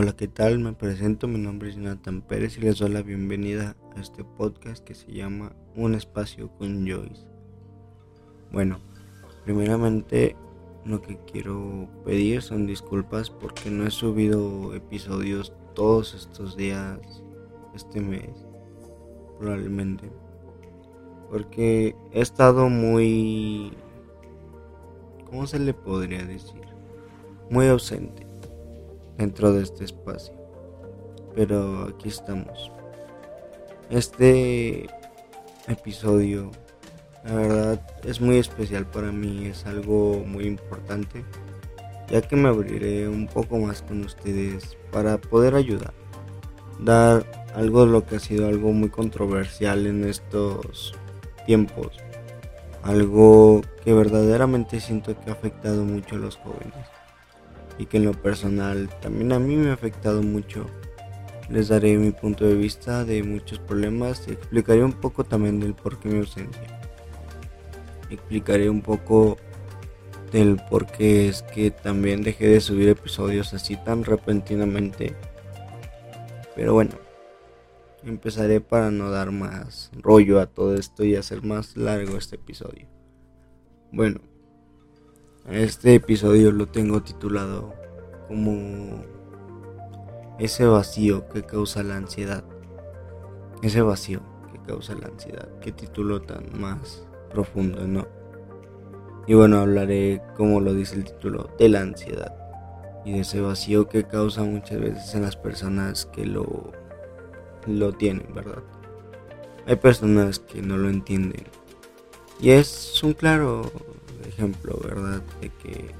Hola, ¿qué tal? Me presento, mi nombre es Jonathan Pérez y les doy la bienvenida a este podcast que se llama Un espacio con Joyce. Bueno, primeramente lo que quiero pedir son disculpas porque no he subido episodios todos estos días, este mes, probablemente. Porque he estado muy... ¿Cómo se le podría decir? Muy ausente dentro de este espacio. Pero aquí estamos. Este episodio, la verdad, es muy especial para mí, es algo muy importante, ya que me abriré un poco más con ustedes para poder ayudar, dar algo de lo que ha sido algo muy controversial en estos tiempos, algo que verdaderamente siento que ha afectado mucho a los jóvenes y que en lo personal también a mí me ha afectado mucho. Les daré mi punto de vista de muchos problemas y explicaré un poco también del por qué mi ausencia. Explicaré un poco del por qué es que también dejé de subir episodios así tan repentinamente. Pero bueno, empezaré para no dar más rollo a todo esto y hacer más largo este episodio. Bueno, este episodio lo tengo titulado como ese vacío que causa la ansiedad. Ese vacío que causa la ansiedad. Qué título tan más profundo, ¿no? Y bueno, hablaré, como lo dice el título, de la ansiedad. Y de ese vacío que causa muchas veces en las personas que lo, lo tienen, ¿verdad? Hay personas que no lo entienden. Y es un claro ejemplo, ¿verdad? De que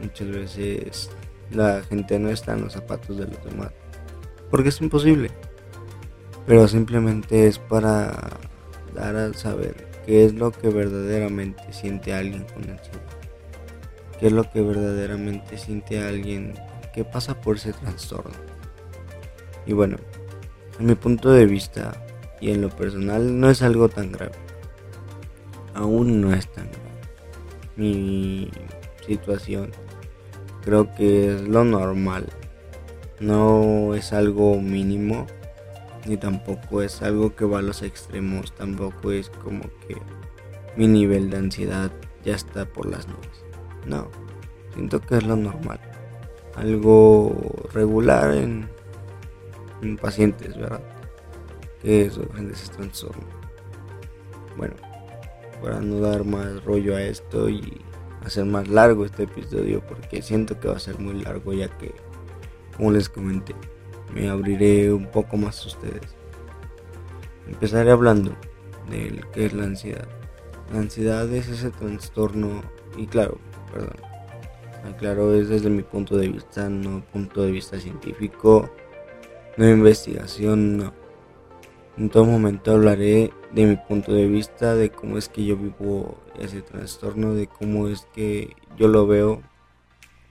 muchas veces la gente no está en los zapatos de los demás. Porque es imposible. Pero simplemente es para dar a saber qué es lo que verdaderamente siente alguien con ansiedad. Qué es lo que verdaderamente siente alguien que pasa por ese trastorno. Y bueno, en mi punto de vista y en lo personal no es algo tan grave. Aún no es tan grave mi situación. Creo que es lo normal. No es algo mínimo. Ni tampoco es algo que va a los extremos. Tampoco es como que mi nivel de ansiedad ya está por las nubes. No. Siento que es lo normal. Algo regular en, en pacientes, ¿verdad? Que sufren de. Bueno para no dar más rollo a esto y hacer más largo este episodio porque siento que va a ser muy largo ya que como les comenté me abriré un poco más a ustedes. Empezaré hablando de qué es la ansiedad. La ansiedad es ese trastorno y claro perdón claro es desde mi punto de vista no punto de vista científico no investigación no en todo momento hablaré de mi punto de vista, de cómo es que yo vivo ese trastorno, de cómo es que yo lo veo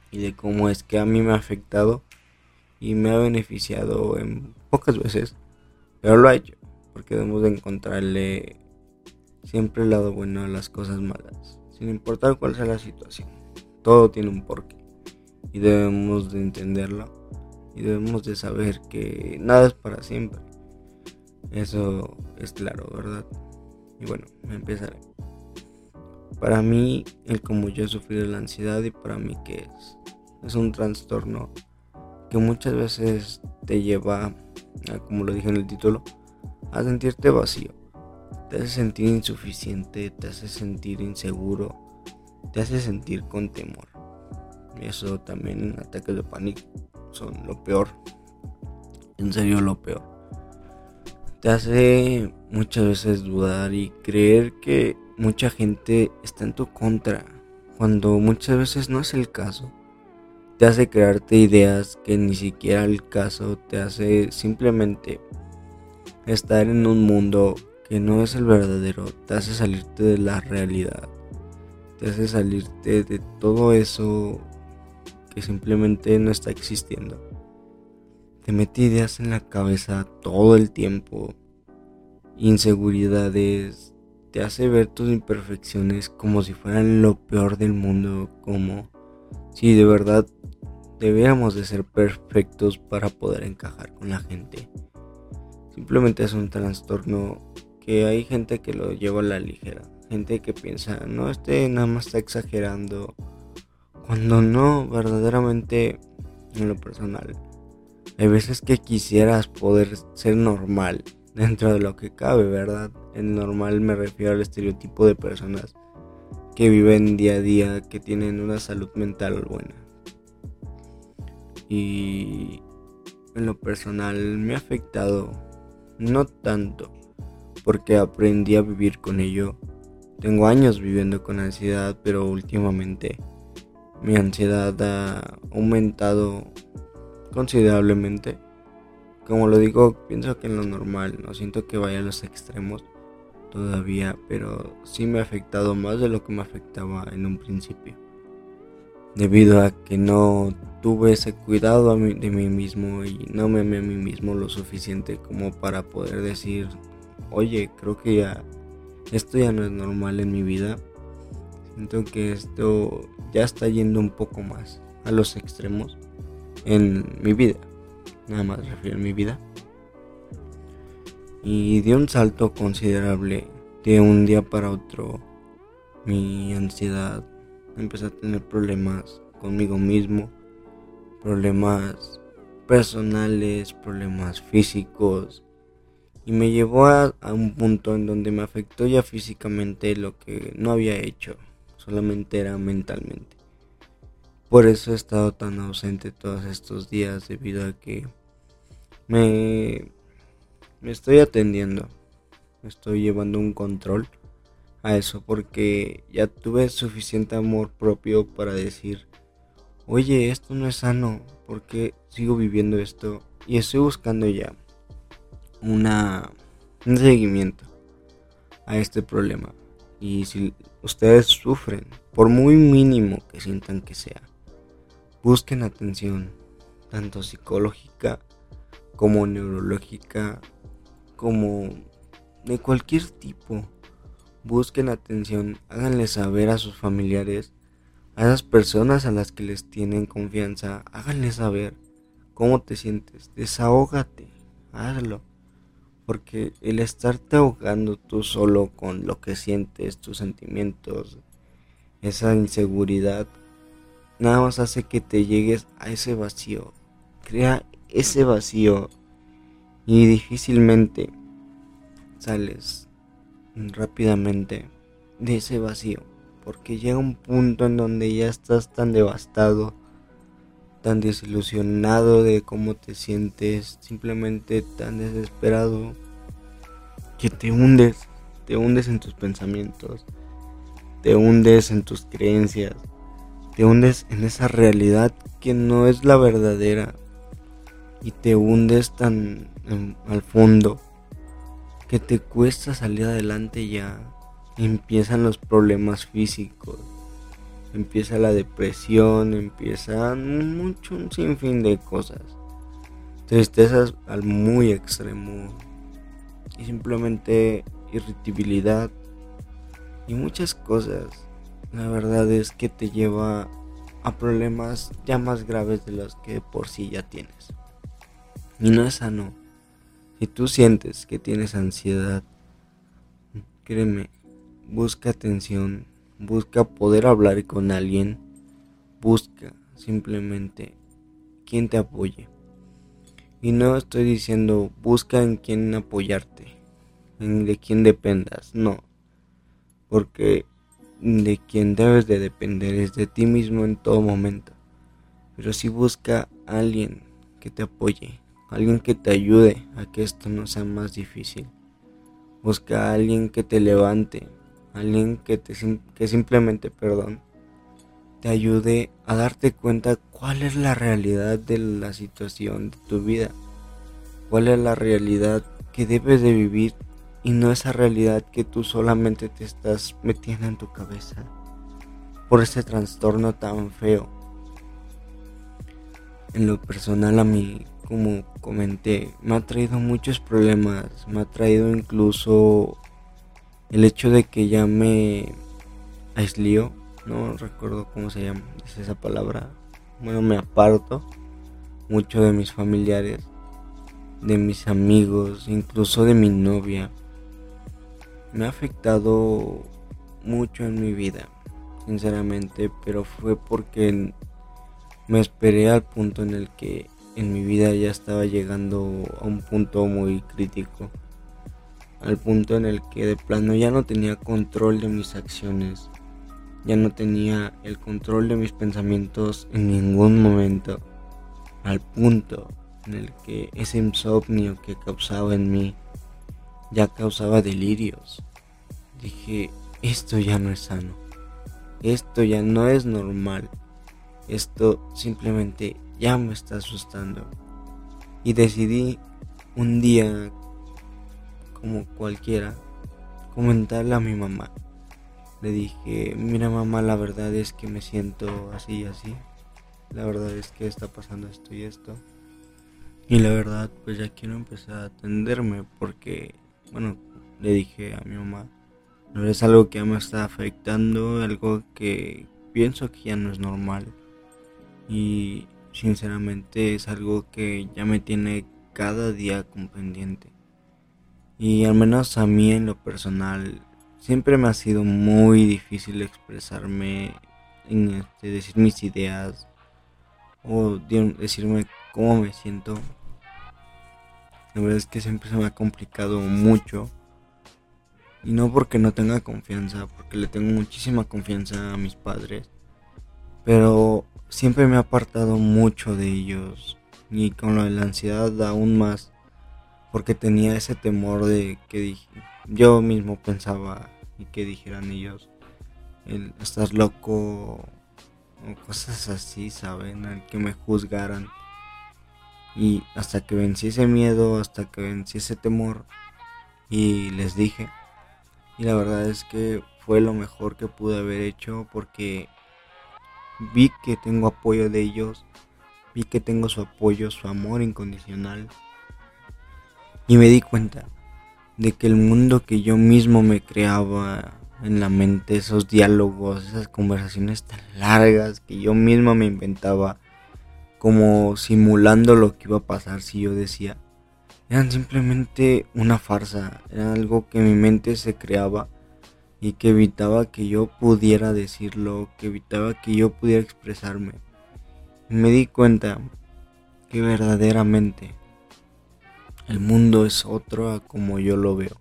y de cómo es que a mí me ha afectado y me ha beneficiado en pocas veces, pero lo ha hecho, porque debemos de encontrarle siempre el lado bueno a las cosas malas, sin importar cuál sea la situación. Todo tiene un porqué y debemos de entenderlo y debemos de saber que nada es para siempre eso es claro, ¿verdad? Y bueno, empezaré. Para mí, el como yo he sufrido la ansiedad y para mí que es, es un trastorno que muchas veces te lleva, como lo dije en el título, a sentirte vacío. Te hace sentir insuficiente, te hace sentir inseguro, te hace sentir con temor. Eso también ataques de pánico son lo peor. En serio lo peor te hace muchas veces dudar y creer que mucha gente está en tu contra, cuando muchas veces no es el caso. Te hace crearte ideas que ni siquiera el caso, te hace simplemente estar en un mundo que no es el verdadero, te hace salirte de la realidad, te hace salirte de todo eso que simplemente no está existiendo. Te mete ideas en la cabeza todo el tiempo, inseguridades, te hace ver tus imperfecciones como si fueran lo peor del mundo, como si de verdad deberíamos de ser perfectos para poder encajar con la gente. Simplemente es un trastorno que hay gente que lo lleva a la ligera. Gente que piensa, no, este nada más está exagerando. Cuando no, verdaderamente, en lo personal, hay veces que quisieras poder ser normal dentro de lo que cabe, ¿verdad? En normal me refiero al estereotipo de personas que viven día a día, que tienen una salud mental buena. Y en lo personal me ha afectado, no tanto, porque aprendí a vivir con ello. Tengo años viviendo con ansiedad, pero últimamente mi ansiedad ha aumentado considerablemente. Como lo digo, pienso que en lo normal, no siento que vaya a los extremos todavía, pero sí me ha afectado más de lo que me afectaba en un principio. Debido a que no tuve ese cuidado de mí mismo y no me amé a mí mismo lo suficiente como para poder decir, oye, creo que ya esto ya no es normal en mi vida. Siento que esto ya está yendo un poco más a los extremos en mi vida. Nada más refiero a mi vida. Y dio un salto considerable de un día para otro. Mi ansiedad empezó a tener problemas conmigo mismo, problemas personales, problemas físicos. Y me llevó a, a, un punto en donde me afectó ya físicamente lo que no había hecho, solamente era mentalmente. Por eso he estado tan ausente todos estos días debido a que me, me estoy atendiendo. Me estoy llevando un control a eso porque ya tuve suficiente amor propio para decir, oye, esto no es sano, porque sigo viviendo esto? Y estoy buscando ya una, un seguimiento a este problema. Y si ustedes sufren, por muy mínimo que sientan que sea, Busquen atención, tanto psicológica como neurológica, como de cualquier tipo. Busquen atención, háganle saber a sus familiares, a esas personas a las que les tienen confianza, háganle saber cómo te sientes, desahógate, hazlo. Porque el estarte ahogando tú solo con lo que sientes, tus sentimientos, esa inseguridad, nada más hace que te llegues a ese vacío. Crea ese vacío y difícilmente sales rápidamente de ese vacío. Porque llega un punto en donde ya estás tan devastado, tan desilusionado de cómo te sientes, simplemente tan desesperado, que te hundes, te hundes en tus pensamientos, te hundes en tus creencias, te hundes en esa realidad que no es la verdadera y te hundes tan al fondo que te cuesta salir adelante ya. Empiezan los problemas físicos, empieza la depresión, empieza mucho un sinfín de cosas. Tristezas al muy extremo y simplemente irritabilidad y muchas cosas la verdad es que te lleva a problemas ya más graves de los que por sí ya tienes. Y no es sano. Si tú sientes que tienes ansiedad, créeme, busca atención, busca poder hablar con alguien, busca simplemente quien te apoye. Y no estoy diciendo busca en quien apoyarte, en de quien dependas, no. Porque de quien debes de depender es de ti mismo en todo momento. Pero si busca alguien que te apoye, alguien que te ayude a que esto no sea más difícil. Busca a alguien que te levante, alguien que, te, que simplemente, perdón, te ayude a darte cuenta cuál es la realidad de la situación de tu vida, cuál es la realidad que debes de vivir y no esa realidad que tú solamente te estás metiendo en tu cabeza por ese trastorno tan feo. En lo personal a mí, como comenté, me ha traído muchos problemas, me ha traído incluso el hecho de que ya me aisló, no recuerdo cómo se llama, es esa palabra, bueno, me aparto mucho de mis familiares, de mis amigos, incluso de mi novia. Me ha afectado mucho en mi vida, sinceramente, pero fue porque me esperé al punto en el que en mi vida ya estaba llegando a un punto muy crítico. Al punto en el que de plano ya no tenía control de mis acciones. Ya no tenía el control de mis pensamientos en ningún momento. Al punto en el que ese insomnio que causaba en mí ya causaba delirios. Dije, esto ya no es sano. Esto ya no es normal. Esto simplemente ya me está asustando. Y decidí un día, como cualquiera, comentarle a mi mamá. Le dije, mira mamá, la verdad es que me siento así y así. La verdad es que está pasando esto y esto. Y la verdad, pues ya quiero empezar a atenderme porque, bueno, le dije a mi mamá, no es algo que ya me está afectando, algo que pienso que ya no es normal. Y sinceramente es algo que ya me tiene cada día con pendiente. Y al menos a mí en lo personal siempre me ha sido muy difícil expresarme, en este, decir mis ideas o decirme cómo me siento. La verdad es que siempre se me ha complicado mucho. Y no porque no tenga confianza, porque le tengo muchísima confianza a mis padres. Pero siempre me ha apartado mucho de ellos. Y con lo de la ansiedad aún más. Porque tenía ese temor de que yo mismo pensaba y que dijeran ellos, el, estás loco o cosas así, ¿saben? Al que me juzgaran. Y hasta que vencí ese miedo, hasta que vencí ese temor y les dije. Y la verdad es que fue lo mejor que pude haber hecho porque vi que tengo apoyo de ellos, vi que tengo su apoyo, su amor incondicional. Y me di cuenta de que el mundo que yo mismo me creaba en la mente, esos diálogos, esas conversaciones tan largas que yo mismo me inventaba, como simulando lo que iba a pasar si yo decía, eran simplemente una farsa, era algo que mi mente se creaba y que evitaba que yo pudiera decirlo, que evitaba que yo pudiera expresarme. me di cuenta que verdaderamente el mundo es otro a como yo lo veo.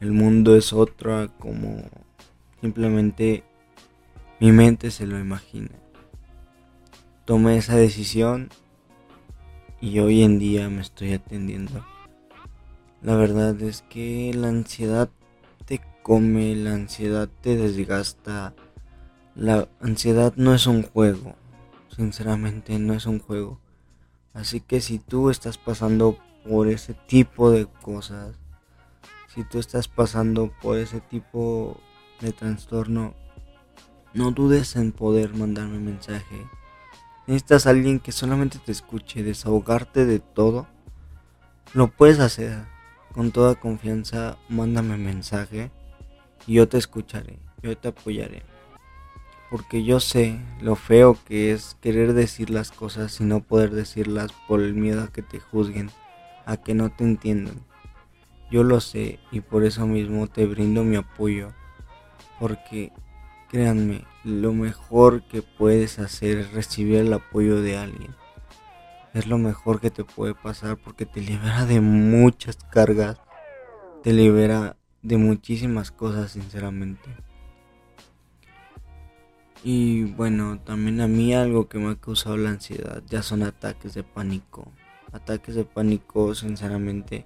El mundo es otro a como simplemente mi mente se lo imagina. Tomé esa decisión y hoy en día me estoy atendiendo. La verdad es que la ansiedad te come, la ansiedad te desgasta. La ansiedad no es un juego, sinceramente no es un juego. Así que si tú estás pasando por ese tipo de cosas, si tú estás pasando por ese tipo de trastorno, no dudes en poder mandarme un mensaje necesitas alguien que solamente te escuche, desahogarte de todo, lo puedes hacer. Con toda confianza, mándame mensaje y yo te escucharé, yo te apoyaré. Porque yo sé lo feo que es querer decir las cosas y no poder decirlas por el miedo a que te juzguen, a que no te entiendan. Yo lo sé y por eso mismo te brindo mi apoyo. Porque Créanme, lo mejor que puedes hacer es recibir el apoyo de alguien. Es lo mejor que te puede pasar porque te libera de muchas cargas, te libera de muchísimas cosas, sinceramente. Y bueno, también a mí algo que me ha causado la ansiedad ya son ataques de pánico. Ataques de pánico, sinceramente,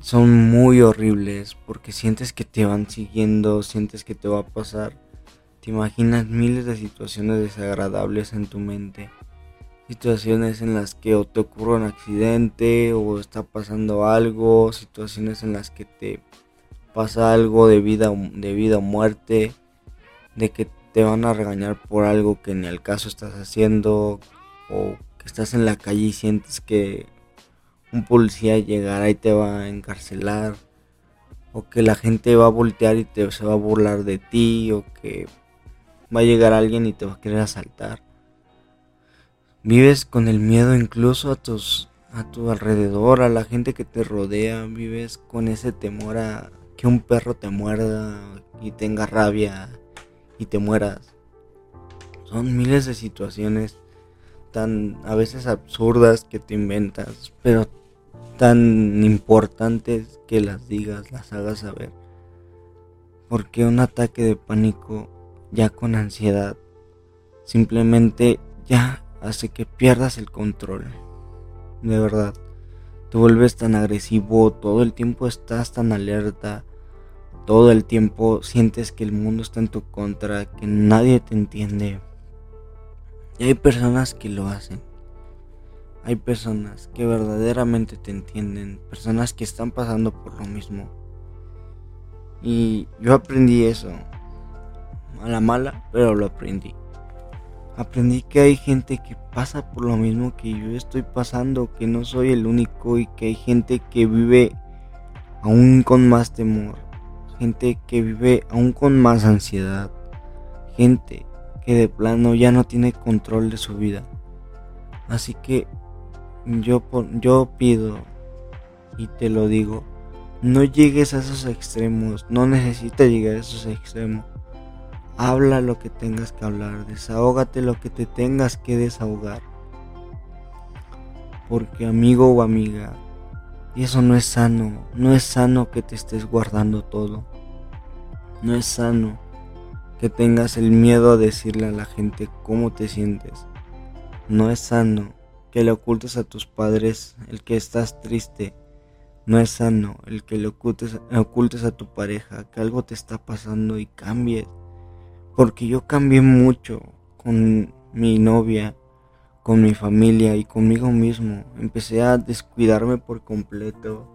son muy horribles porque sientes que te van siguiendo, sientes que te va a pasar. Te imaginas miles de situaciones desagradables en tu mente. Situaciones en las que o te ocurre un accidente o está pasando algo, situaciones en las que te pasa algo de vida, de vida o muerte, de que te van a regañar por algo que ni al caso estás haciendo o que estás en la calle y sientes que un policía llegará y te va a encarcelar, o que la gente va a voltear y te, se va a burlar de ti, o que va a llegar alguien y te va a querer asaltar. Vives con el miedo incluso a tus a tu alrededor, a la gente que te rodea, vives con ese temor a que un perro te muerda y tenga rabia y te mueras. Son miles de situaciones tan a veces absurdas que te inventas, pero tan importantes que las digas, las hagas saber. Porque un ataque de pánico ya con ansiedad simplemente ya hace que pierdas el control. De verdad, te vuelves tan agresivo, todo el tiempo estás tan alerta, todo el tiempo sientes que el mundo está en tu contra, que nadie te entiende. Y hay personas que lo hacen. Hay personas que verdaderamente te entienden, personas que están pasando por lo mismo. Y yo aprendí eso. A la mala, pero lo aprendí. Aprendí que hay gente que pasa por lo mismo que yo estoy pasando, que no soy el único y que hay gente que vive aún con más temor, gente que vive aún con más ansiedad, gente que de plano ya no tiene control de su vida. Así que yo, yo pido y te lo digo, no llegues a esos extremos, no necesitas llegar a esos extremos. Habla lo que tengas que hablar, desahógate lo que te tengas que desahogar. Porque amigo o amiga, eso no es sano, no es sano que te estés guardando todo. No es sano que tengas el miedo a decirle a la gente cómo te sientes. No es sano que le ocultes a tus padres el que estás triste. No es sano el que le ocultes, ocultes a tu pareja que algo te está pasando y cambies porque yo cambié mucho con mi novia, con mi familia y conmigo mismo. Empecé a descuidarme por completo.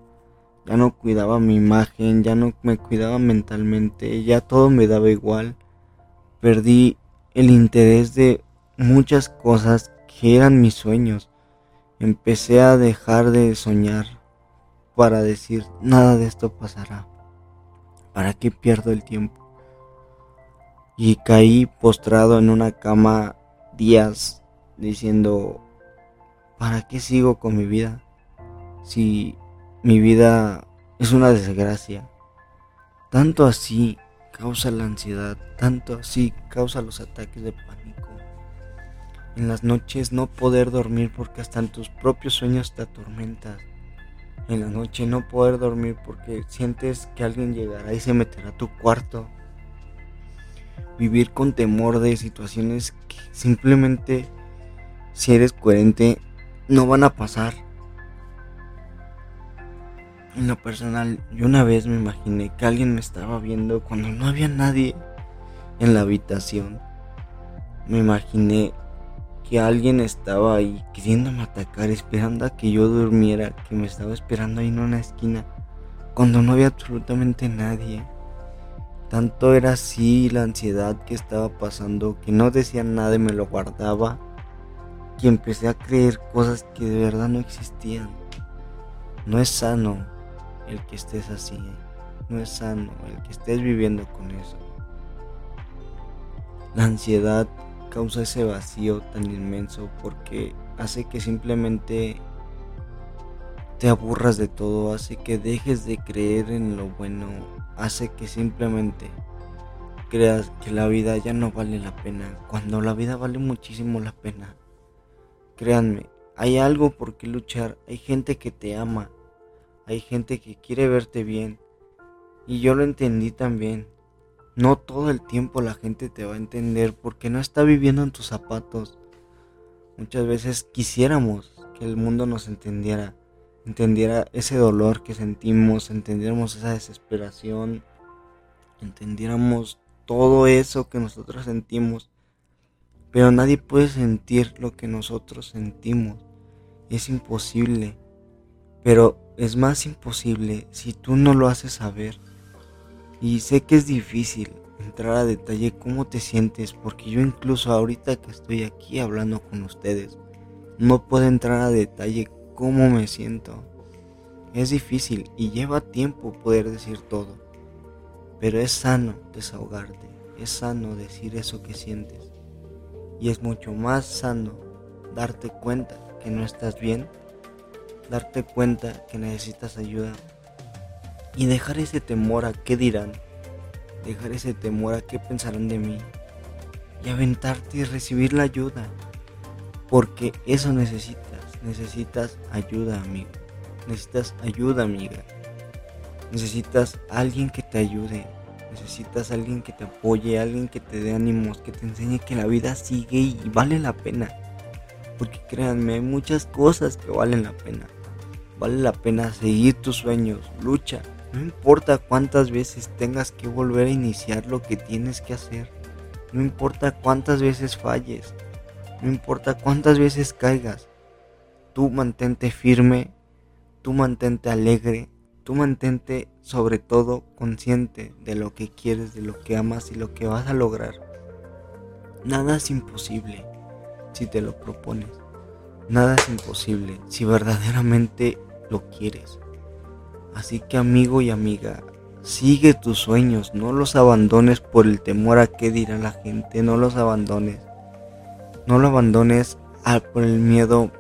Ya no cuidaba mi imagen, ya no me cuidaba mentalmente, ya todo me daba igual. Perdí el interés de muchas cosas que eran mis sueños. Empecé a dejar de soñar para decir, nada de esto pasará. ¿Para qué pierdo el tiempo? y caí postrado en una cama días diciendo, ¿para qué sigo con mi vida? Si mi vida es una desgracia. Tanto así causa la ansiedad, tanto así causa los ataques de pánico. En las noches no poder dormir porque hasta en tus propios sueños te atormentas. En la noche no poder dormir porque sientes que alguien llegará y se meterá a tu cuarto vivir con temor de situaciones que simplemente, si eres coherente, no van a pasar. En lo personal, yo una vez me imaginé que alguien me estaba viendo cuando no había nadie en la habitación. Me imaginé que alguien estaba ahí queriéndome atacar, esperando a que yo durmiera, que me estaba esperando ahí en una esquina, cuando no había absolutamente nadie. Tanto era así la ansiedad que estaba pasando que no decía nada y me lo guardaba, que empecé a creer cosas que de verdad no existían. No es sano el que estés así, no es sano el que estés viviendo con eso. La ansiedad causa ese vacío tan inmenso porque hace que simplemente te aburras de todo, hace que dejes de creer en lo bueno hace que simplemente creas que la vida ya no vale la pena, cuando la vida vale muchísimo la pena. Créanme, hay algo por qué luchar, hay gente que te ama, hay gente que quiere verte bien. Y yo lo entendí también. No todo el tiempo la gente te va a entender porque no está viviendo en tus zapatos. Muchas veces quisiéramos que el mundo nos entendiera, entendiera ese dolor que sentimos, entendiéramos esa desesperación, entendiéramos todo eso que nosotros sentimos. Pero nadie puede sentir lo que nosotros sentimos. Es imposible. Pero es más imposible si tú no lo haces saber. Y sé que es difícil entrar a detalle cómo te sientes, porque yo incluso ahorita que estoy aquí hablando con ustedes, no puedo entrar a detalle cómo me siento. Es difícil y lleva tiempo poder decir todo, pero es sano desahogarte, es sano decir eso que sientes y es mucho más sano darte cuenta que no estás bien, darte cuenta que necesitas ayuda y dejar ese temor a qué dirán, dejar ese temor a qué pensarán de mí y aventarte y recibir la ayuda, porque eso necesitas, necesitas ayuda amigo, necesitas ayuda amiga, necesitas alguien que te ayude, necesitas alguien que te apoye, alguien que te dé ánimos, que te enseñe que la vida sigue y vale la pena. Porque créanme, hay muchas cosas que valen la pena. Vale la pena seguir tus sueños, lucha. No importa cuántas veces tengas que volver a iniciar lo que tienes que hacer. No importa cuántas veces falles. No importa cuántas veces caigas. Tú mantente firme. Tú mantente alegre. Tú mantente sobre todo consciente de lo que quieres, de lo que amas y lo que vas a lograr. Nada es imposible si te lo propones. Nada es imposible si verdaderamente lo quieres. Así que amigo y amiga, sigue tus sueños, no los abandones por el temor a qué dirá la gente, no los abandones. No lo abandones por el miedo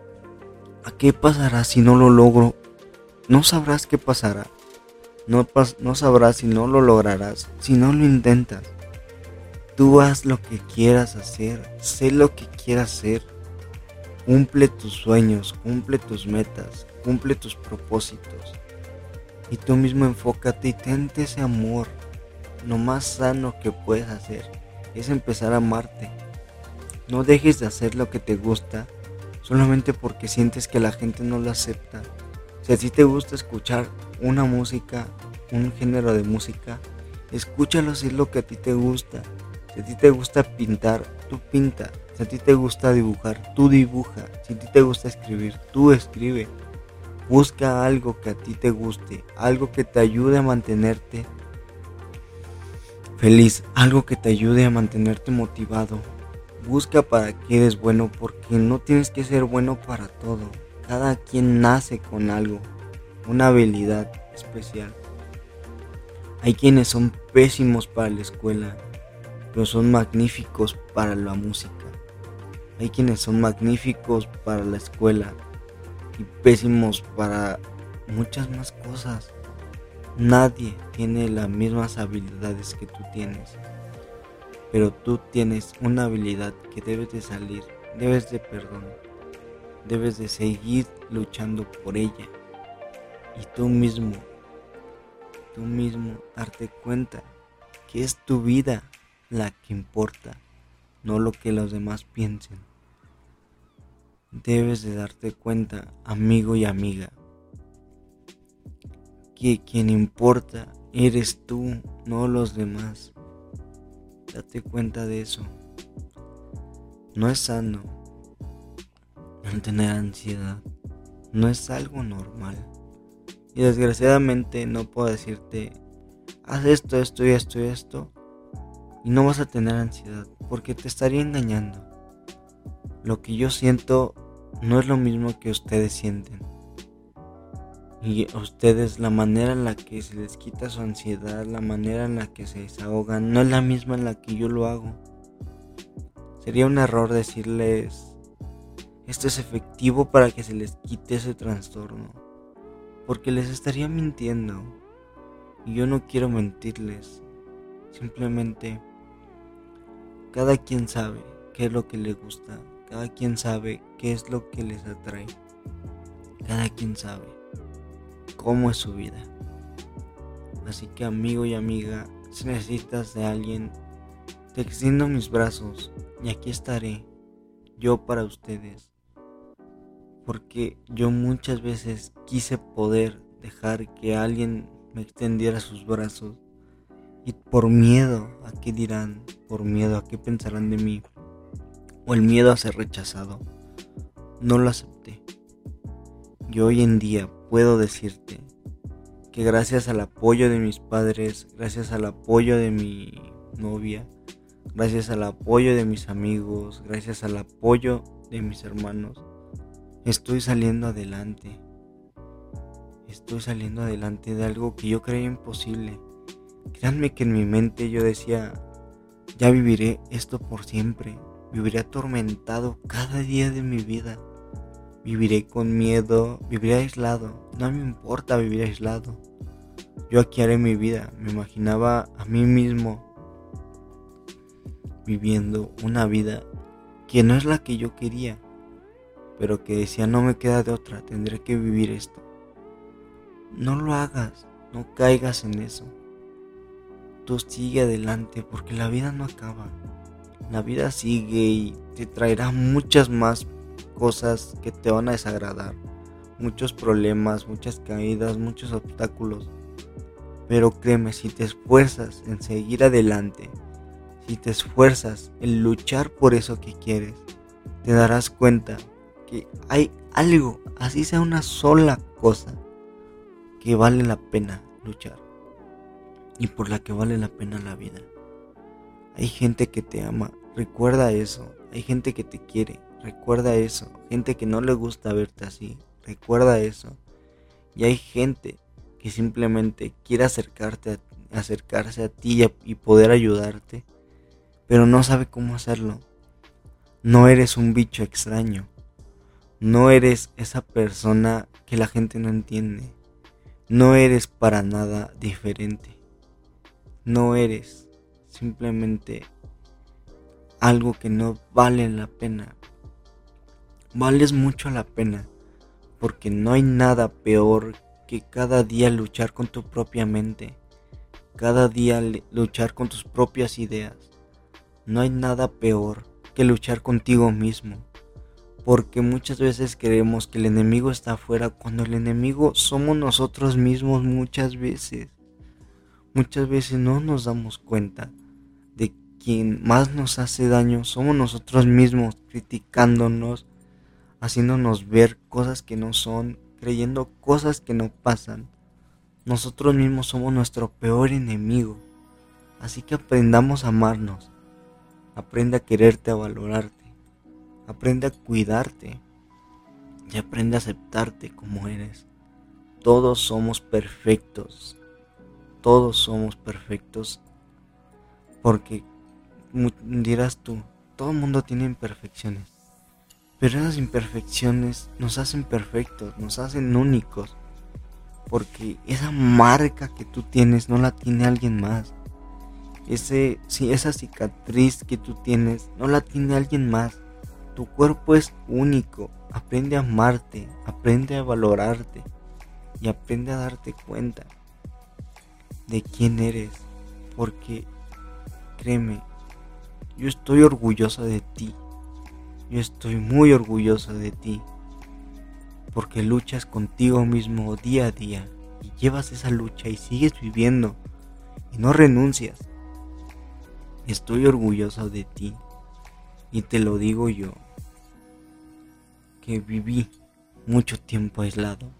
a qué pasará si no lo logro. No sabrás qué pasará. No, no sabrás si no lo lograrás, si no lo intentas. Tú haz lo que quieras hacer, sé lo que quieras hacer. Cumple tus sueños, cumple tus metas, cumple tus propósitos. Y tú mismo enfócate y tente ese amor. Lo más sano que puedes hacer es empezar a amarte. No dejes de hacer lo que te gusta solamente porque sientes que la gente no lo acepta. Si a ti te gusta escuchar una música, un género de música, escúchalo si lo que a ti te gusta. Si a ti te gusta pintar, tú pinta. Si a ti te gusta dibujar, tú dibuja. Si a ti te gusta escribir, tú escribe. Busca algo que a ti te guste, algo que te ayude a mantenerte feliz, algo que te ayude a mantenerte motivado. Busca para qué eres bueno porque no tienes que ser bueno para todo. Cada quien nace con algo, una habilidad especial. Hay quienes son pésimos para la escuela, pero son magníficos para la música. Hay quienes son magníficos para la escuela y pésimos para muchas más cosas. Nadie tiene las mismas habilidades que tú tienes, pero tú tienes una habilidad que debes de salir, debes de perdón, debes de seguir luchando por ella y tú mismo tú mismo darte cuenta que es tu vida la que importa, no lo que los demás piensen. Debes de darte cuenta, amigo y amiga, que quien importa eres tú, no los demás. Date cuenta de eso. No es sano no tener ansiedad. No es algo normal. Y desgraciadamente no puedo decirte, haz esto, esto y esto y esto. Y no vas a tener ansiedad, porque te estaría engañando. Lo que yo siento no es lo mismo que ustedes sienten. Y a ustedes la manera en la que se les quita su ansiedad, la manera en la que se desahogan, no es la misma en la que yo lo hago. Sería un error decirles, esto es efectivo para que se les quite ese trastorno porque les estaría mintiendo. Y yo no quiero mentirles. Simplemente cada quien sabe qué es lo que le gusta, cada quien sabe qué es lo que les atrae. Cada quien sabe cómo es su vida. Así que amigo y amiga, si necesitas de alguien, te extiendo mis brazos y aquí estaré yo para ustedes porque yo muchas veces quise poder dejar que alguien me extendiera sus brazos y por miedo a qué dirán, por miedo a qué pensarán de mí o el miedo a ser rechazado, no lo acepté. Y hoy en día puedo decirte que gracias al apoyo de mis padres, gracias al apoyo de mi novia, gracias al apoyo de mis amigos, gracias al apoyo de mis hermanos, Estoy saliendo adelante. Estoy saliendo adelante de algo que yo creía imposible. Créanme que en mi mente yo decía, ya viviré esto por siempre. Viviré atormentado cada día de mi vida. Viviré con miedo, viviré aislado. No me importa vivir aislado. Yo aquí haré mi vida. Me imaginaba a mí mismo viviendo una vida que no es la que yo quería, pero que decía no me queda de otra, tendré que vivir esto. No lo hagas, no caigas en eso. Tú sigue adelante porque la vida no acaba. La vida sigue y te traerá muchas más cosas que te van a desagradar. Muchos problemas, muchas caídas, muchos obstáculos. Pero créeme, si te esfuerzas en seguir adelante, si te esfuerzas en luchar por eso que quieres, te darás cuenta que hay algo, así sea una sola cosa, que vale la pena luchar y por la que vale la pena la vida. Hay gente que te ama, recuerda eso. Hay gente que te quiere, recuerda eso. Gente que no le gusta verte así, recuerda eso. Y hay gente que simplemente quiere acercarte acercarse a ti y poder ayudarte, pero no sabe cómo hacerlo. No eres un bicho extraño. No eres esa persona que la gente no entiende. No eres para nada diferente. No eres simplemente algo que no vale la pena. Vales mucho la pena porque no hay nada peor que cada día luchar con tu propia mente, cada día luchar con tus propias ideas. No hay nada peor que luchar contigo mismo porque muchas veces creemos que el enemigo está afuera cuando el enemigo somos nosotros mismos muchas veces. Muchas veces no nos damos cuenta quien más nos hace daño somos nosotros mismos, criticándonos, haciéndonos ver cosas que no son, creyendo cosas que no pasan. Nosotros mismos somos nuestro peor enemigo. Así que aprendamos a amarnos. Aprende a quererte, a valorarte Aprende a cuidarte y aprende a aceptarte como eres. Todos somos perfectos. Todos somos perfectos. Porque dirás tú, todo el mundo tiene imperfecciones. Pero esas imperfecciones nos hacen perfectos, nos hacen únicos. Porque esa marca que tú tienes no la tiene alguien más. Ese, si esa cicatriz que tú tienes no la tiene alguien más. Tu cuerpo es único. Aprende a amarte, aprende a valorarte y aprende a darte cuenta de quién eres. Porque, créeme, yo estoy orgulloso de ti. Yo estoy muy orgulloso de ti. Porque luchas contigo mismo día a día y llevas esa lucha y sigues viviendo y no renuncias. Estoy orgulloso de ti y te lo digo yo que viví mucho tiempo aislado,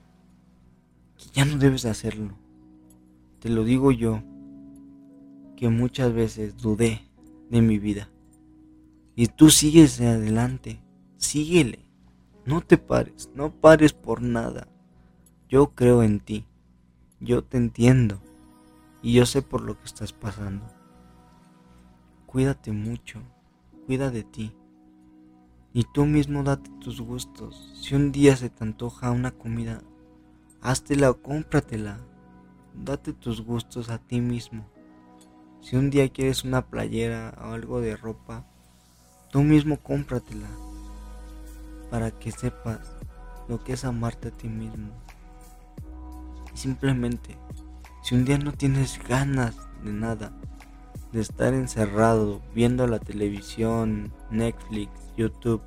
que ya no debes de hacerlo. Te lo digo yo, que muchas veces dudé de mi vida. Y tú sigues adelante, síguele, no te pares, no pares por nada. Yo creo en ti, yo te entiendo y yo sé por lo que estás pasando. Cuídate mucho, cuida de ti. Y tú mismo date tus gustos. Si un día se te antoja una comida, háztela o cómpratela. Date tus gustos a ti mismo. Si un día quieres una playera o algo de ropa, tú mismo cómpratela. Para que sepas lo que es amarte a ti mismo. Y simplemente, si un día no tienes ganas de nada, de estar encerrado viendo la televisión, Netflix, YouTube,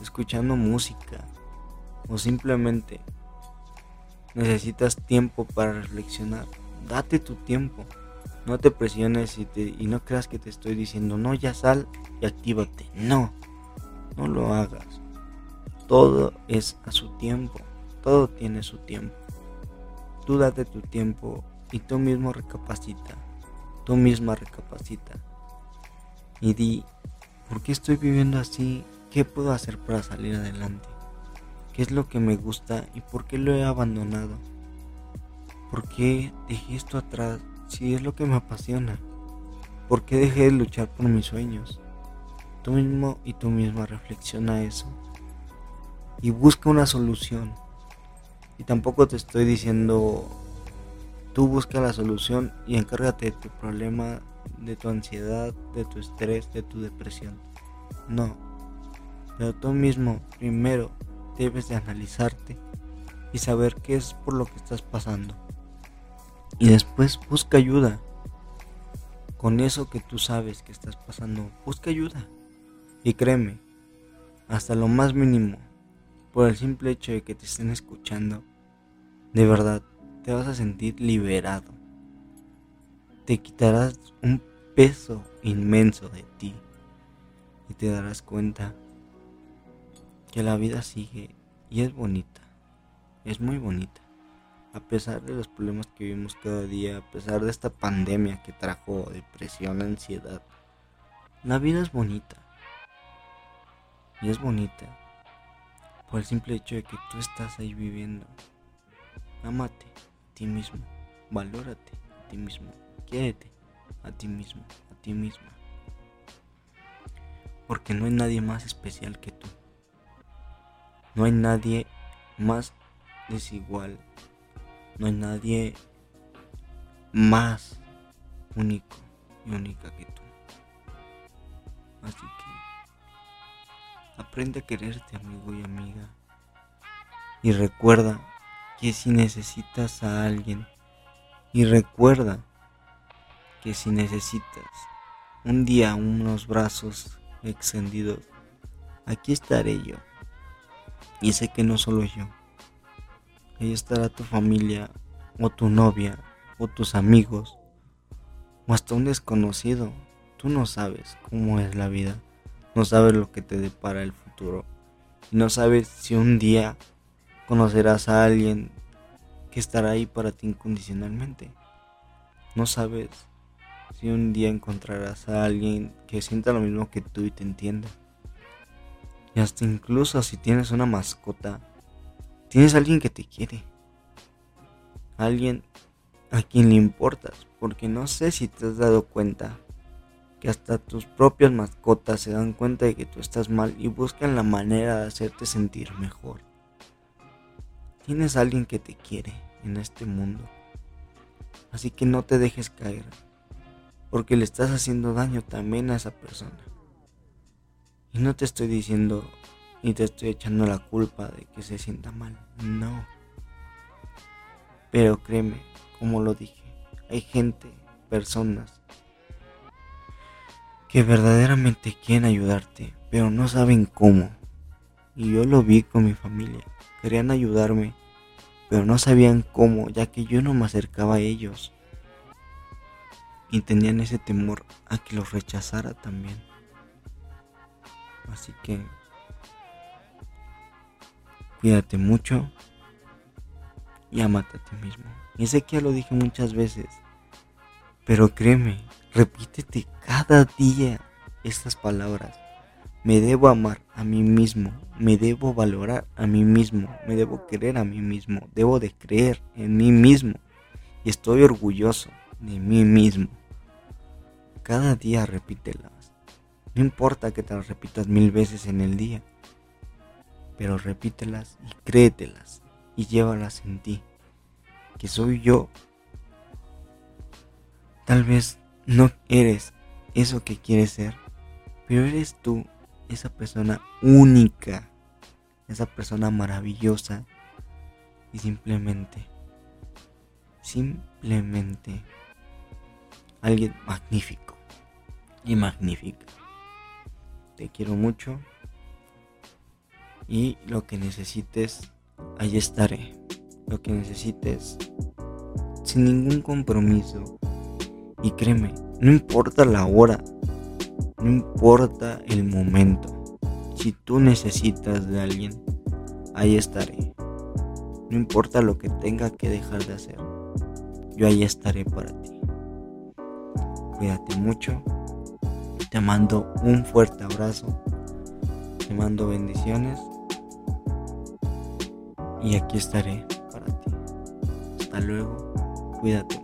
escuchando música o simplemente necesitas tiempo para reflexionar, date tu tiempo. No te presiones y, no creas que te estoy diciendo, no, ya sal y actívate. No, no lo hagas. Todo es a su tiempo. Todo tiene su tiempo. Tú date tu tiempo y tú mismo recapacita. Tú misma recapacita. Y di, ¿Por qué estoy viviendo así? ¿Qué puedo hacer para salir adelante? ¿Qué es lo que me gusta y por qué lo he abandonado? ¿Por qué dejé esto atrás si es lo que me apasiona? ¿Por qué dejé de luchar por mis sueños? Tú mismo y tú misma reflexiona eso y busca una solución. Y tampoco te estoy diciendo, tú busca la solución y encárgate de tu problema, de tu ansiedad, de tu estrés, de tu depresión. No. Pero tú mismo primero debes de analizarte y saber qué es por lo que estás pasando. Y después busca ayuda. Con eso que tú sabes que estás pasando, busca ayuda. Y créeme, hasta lo más mínimo, por el simple hecho de que te estén escuchando, de verdad te vas a sentir liberado. Te quitarás un peso inmenso de ti y te darás cuenta que la vida sigue y es bonita, es muy bonita. A pesar de los problemas que vivimos cada día, a pesar de esta pandemia que trajo depresión, ansiedad, la vida es bonita. Y es bonita por el simple hecho de que tú estás ahí viviendo. Amate a ti mismo, valórate a ti mismo, quiérete a ti mismo, a ti misma. Porque no hay nadie más especial que tú. No hay nadie más desigual. No hay nadie más único y única que tú. Así que aprende a quererte, amigo y amiga. Y recuerda que si necesitas a alguien, y recuerda que si necesitas un día unos brazos extendidos, aquí estaré yo. Y sé que no solo yo. Ahí estará tu familia, o tu novia, o tus amigos, o hasta un desconocido. Tú no sabes cómo es la vida, no sabes lo que te depara el futuro. Y no sabes si un día conocerás a alguien que estará ahí para ti incondicionalmente. No sabes si un día encontrarás a alguien que sienta lo mismo que tú y te entienda. Y hasta incluso si tienes una mascota, tienes alguien que te quiere. Alguien a quien le importas. Porque no sé si te has dado cuenta que hasta tus propias mascotas se dan cuenta de que tú estás mal y buscan la manera de hacerte sentir mejor. Tienes alguien que te quiere en este mundo. Así que no te dejes caer. Porque le estás haciendo daño también a esa persona. Y no te estoy diciendo ni te estoy echando la culpa de que se sienta mal. No. Pero créeme, como lo dije, hay gente, personas que verdaderamente quieren ayudarte, pero no saben cómo. Y yo lo vi con mi familia. Querían ayudarme, pero no sabían cómo, ya que yo no me acercaba a ellos. Y tenían ese temor a que los rechazara también. Así que cuídate mucho y amate a ti mismo. Y sé que ya lo dije muchas veces, pero créeme, repítete cada día estas palabras. Me debo amar a mí mismo, me debo valorar a mí mismo, me debo querer a mí mismo, debo de creer en mí mismo y estoy orgulloso de mí mismo. Cada día repítelas. No importa que te las repitas mil veces en el día, pero repítelas y créetelas y llévalas en ti. Que soy yo. Tal vez no eres eso que quieres ser, pero eres tú, esa persona única, esa persona maravillosa y simplemente, simplemente alguien magnífico y magnífica. Te quiero mucho. Y lo que necesites, ahí estaré. Lo que necesites, sin ningún compromiso. Y créeme, no importa la hora, no importa el momento. Si tú necesitas de alguien, ahí estaré. No importa lo que tenga que dejar de hacer, yo ahí estaré para ti. Cuídate mucho. Te mando un fuerte abrazo. Te mando bendiciones. Y aquí estaré para ti. Hasta luego. Cuídate.